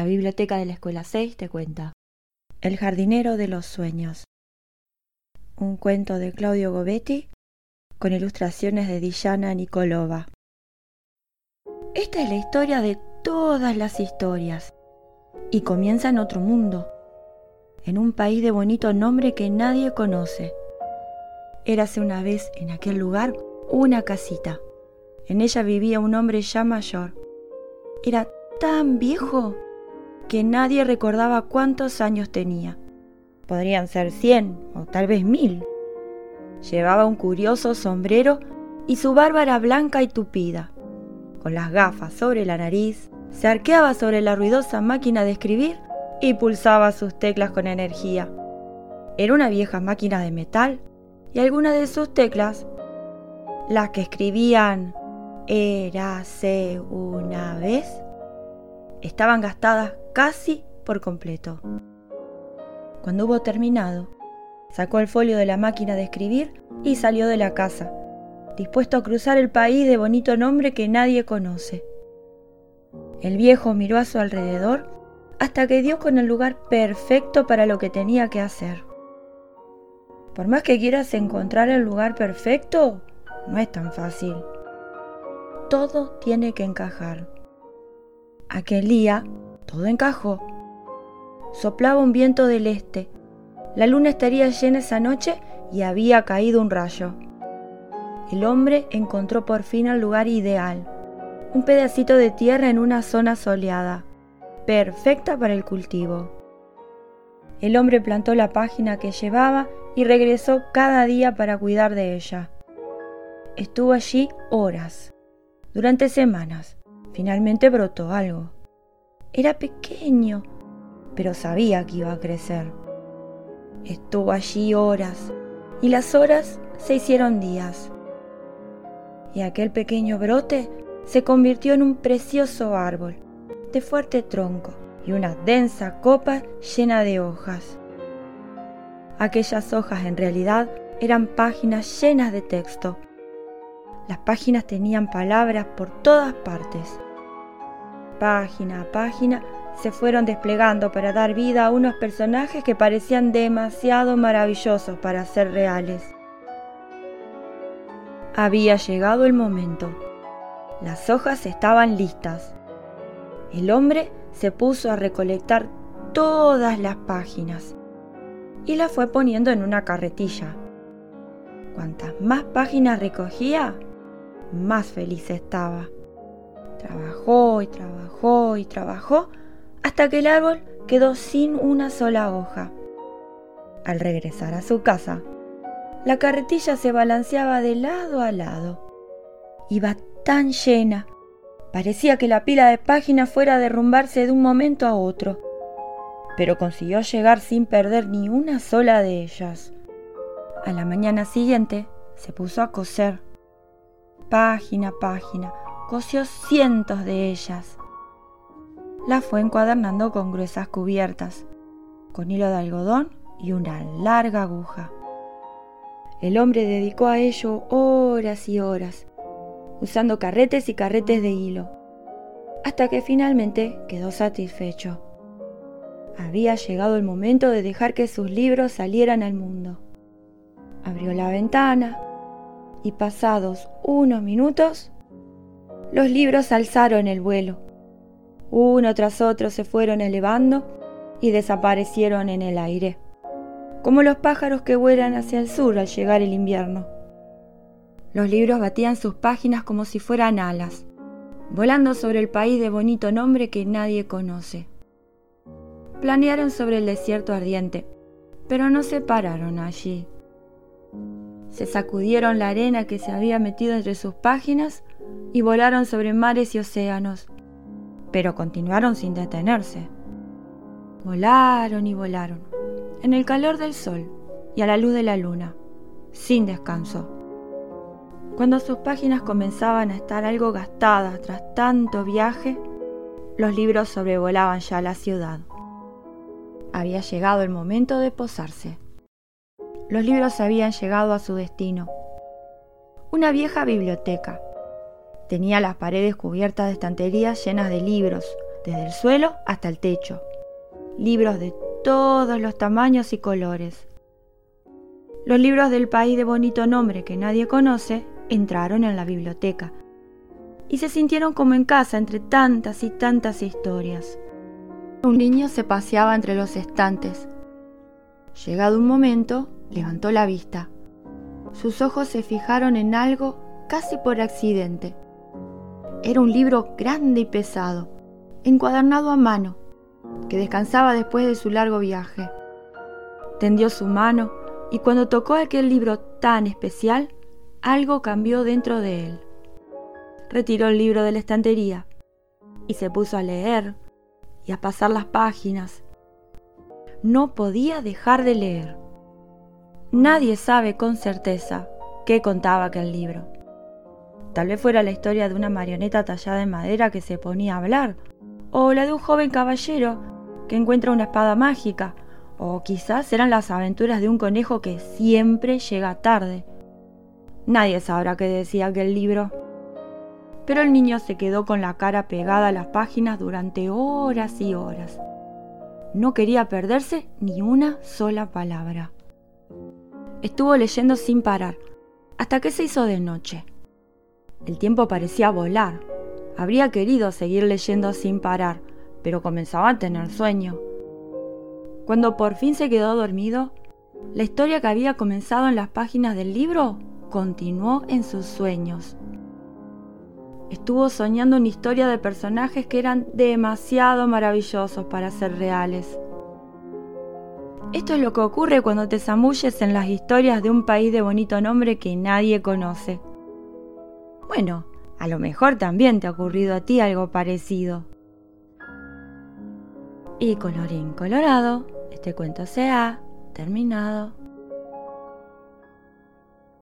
La biblioteca de la Escuela 6 te cuenta. El jardinero de los sueños. Un cuento de Claudio Gobetti con ilustraciones de Dillana Nikolova. Esta es la historia de todas las historias y comienza en otro mundo, en un país de bonito nombre que nadie conoce. Érase una vez en aquel lugar una casita. En ella vivía un hombre ya mayor. Era tan viejo que nadie recordaba cuántos años tenía. Podrían ser cien o tal vez mil. Llevaba un curioso sombrero y su barba era blanca y tupida. Con las gafas sobre la nariz, se arqueaba sobre la ruidosa máquina de escribir y pulsaba sus teclas con energía. Era una vieja máquina de metal y algunas de sus teclas, las que escribían Érase una vez, estaban gastadas casi por completo. Cuando hubo terminado, sacó el folio de la máquina de escribir y salió de la casa, dispuesto a cruzar el país de bonito nombre que nadie conoce. El viejo miró a su alrededor hasta que dio con el lugar perfecto para lo que tenía que hacer. Por más que quieras encontrar el lugar perfecto, no es tan fácil. Todo tiene que encajar. Aquel día todo encajó. Soplaba un viento del este. La luna estaría llena esa noche y había caído un rayo. El hombre encontró por fin el lugar ideal. Un pedacito de tierra en una zona soleada, perfecta para el cultivo. El hombre plantó la página que llevaba y regresó cada día para cuidar de ella. Estuvo allí horas, durante semanas. Finalmente brotó algo. Era pequeño, pero sabía que iba a crecer. Estuvo allí horas y las horas se hicieron días. Y aquel pequeño brote se convirtió en un precioso árbol de fuerte tronco y una densa copa llena de hojas. Aquellas hojas en realidad eran páginas llenas de texto. Las páginas tenían palabras por todas partes página a página, se fueron desplegando para dar vida a unos personajes que parecían demasiado maravillosos para ser reales. Había llegado el momento. Las hojas estaban listas. El hombre se puso a recolectar todas las páginas y las fue poniendo en una carretilla. Cuantas más páginas recogía, más feliz estaba. Trabajó y trabajó y trabajó hasta que el árbol quedó sin una sola hoja. Al regresar a su casa, la carretilla se balanceaba de lado a lado. Iba tan llena, parecía que la pila de páginas fuera a derrumbarse de un momento a otro, pero consiguió llegar sin perder ni una sola de ellas. A la mañana siguiente se puso a coser, página página, cosió cientos de ellas. La fue encuadernando con gruesas cubiertas, con hilo de algodón y una larga aguja. El hombre dedicó a ello horas y horas, usando carretes y carretes de hilo, hasta que finalmente quedó satisfecho. Había llegado el momento de dejar que sus libros salieran al mundo. Abrió la ventana y pasados unos minutos los libros alzaron el vuelo. Uno tras otro se fueron elevando y desaparecieron en el aire, como los pájaros que vuelan hacia el sur al llegar el invierno. Los libros batían sus páginas como si fueran alas, volando sobre el país de bonito nombre que nadie conoce. Planearon sobre el desierto ardiente, pero no se pararon allí. Se sacudieron la arena que se había metido entre sus páginas y volaron sobre mares y océanos, pero continuaron sin detenerse. Volaron y volaron, en el calor del sol y a la luz de la luna, sin descanso. Cuando sus páginas comenzaban a estar algo gastadas tras tanto viaje, los libros sobrevolaban ya la ciudad. Había llegado el momento de posarse. Los libros habían llegado a su destino. Una vieja biblioteca, Tenía las paredes cubiertas de estanterías llenas de libros, desde el suelo hasta el techo. Libros de todos los tamaños y colores. Los libros del país de bonito nombre que nadie conoce entraron en la biblioteca y se sintieron como en casa entre tantas y tantas historias. Un niño se paseaba entre los estantes. Llegado un momento, levantó la vista. Sus ojos se fijaron en algo casi por accidente. Era un libro grande y pesado, encuadernado a mano, que descansaba después de su largo viaje. Tendió su mano y cuando tocó aquel libro tan especial, algo cambió dentro de él. Retiró el libro de la estantería y se puso a leer y a pasar las páginas. No podía dejar de leer. Nadie sabe con certeza qué contaba aquel libro. Tal vez fuera la historia de una marioneta tallada en madera que se ponía a hablar, o la de un joven caballero que encuentra una espada mágica, o quizás eran las aventuras de un conejo que siempre llega tarde. Nadie sabrá qué decía aquel libro. Pero el niño se quedó con la cara pegada a las páginas durante horas y horas. No quería perderse ni una sola palabra. Estuvo leyendo sin parar, hasta que se hizo de noche. El tiempo parecía volar. Habría querido seguir leyendo sin parar, pero comenzaba a tener sueño. Cuando por fin se quedó dormido, la historia que había comenzado en las páginas del libro continuó en sus sueños. Estuvo soñando una historia de personajes que eran demasiado maravillosos para ser reales. Esto es lo que ocurre cuando te zamulles en las historias de un país de bonito nombre que nadie conoce. Bueno, a lo mejor también te ha ocurrido a ti algo parecido. Y colorín colorado, este cuento se ha terminado.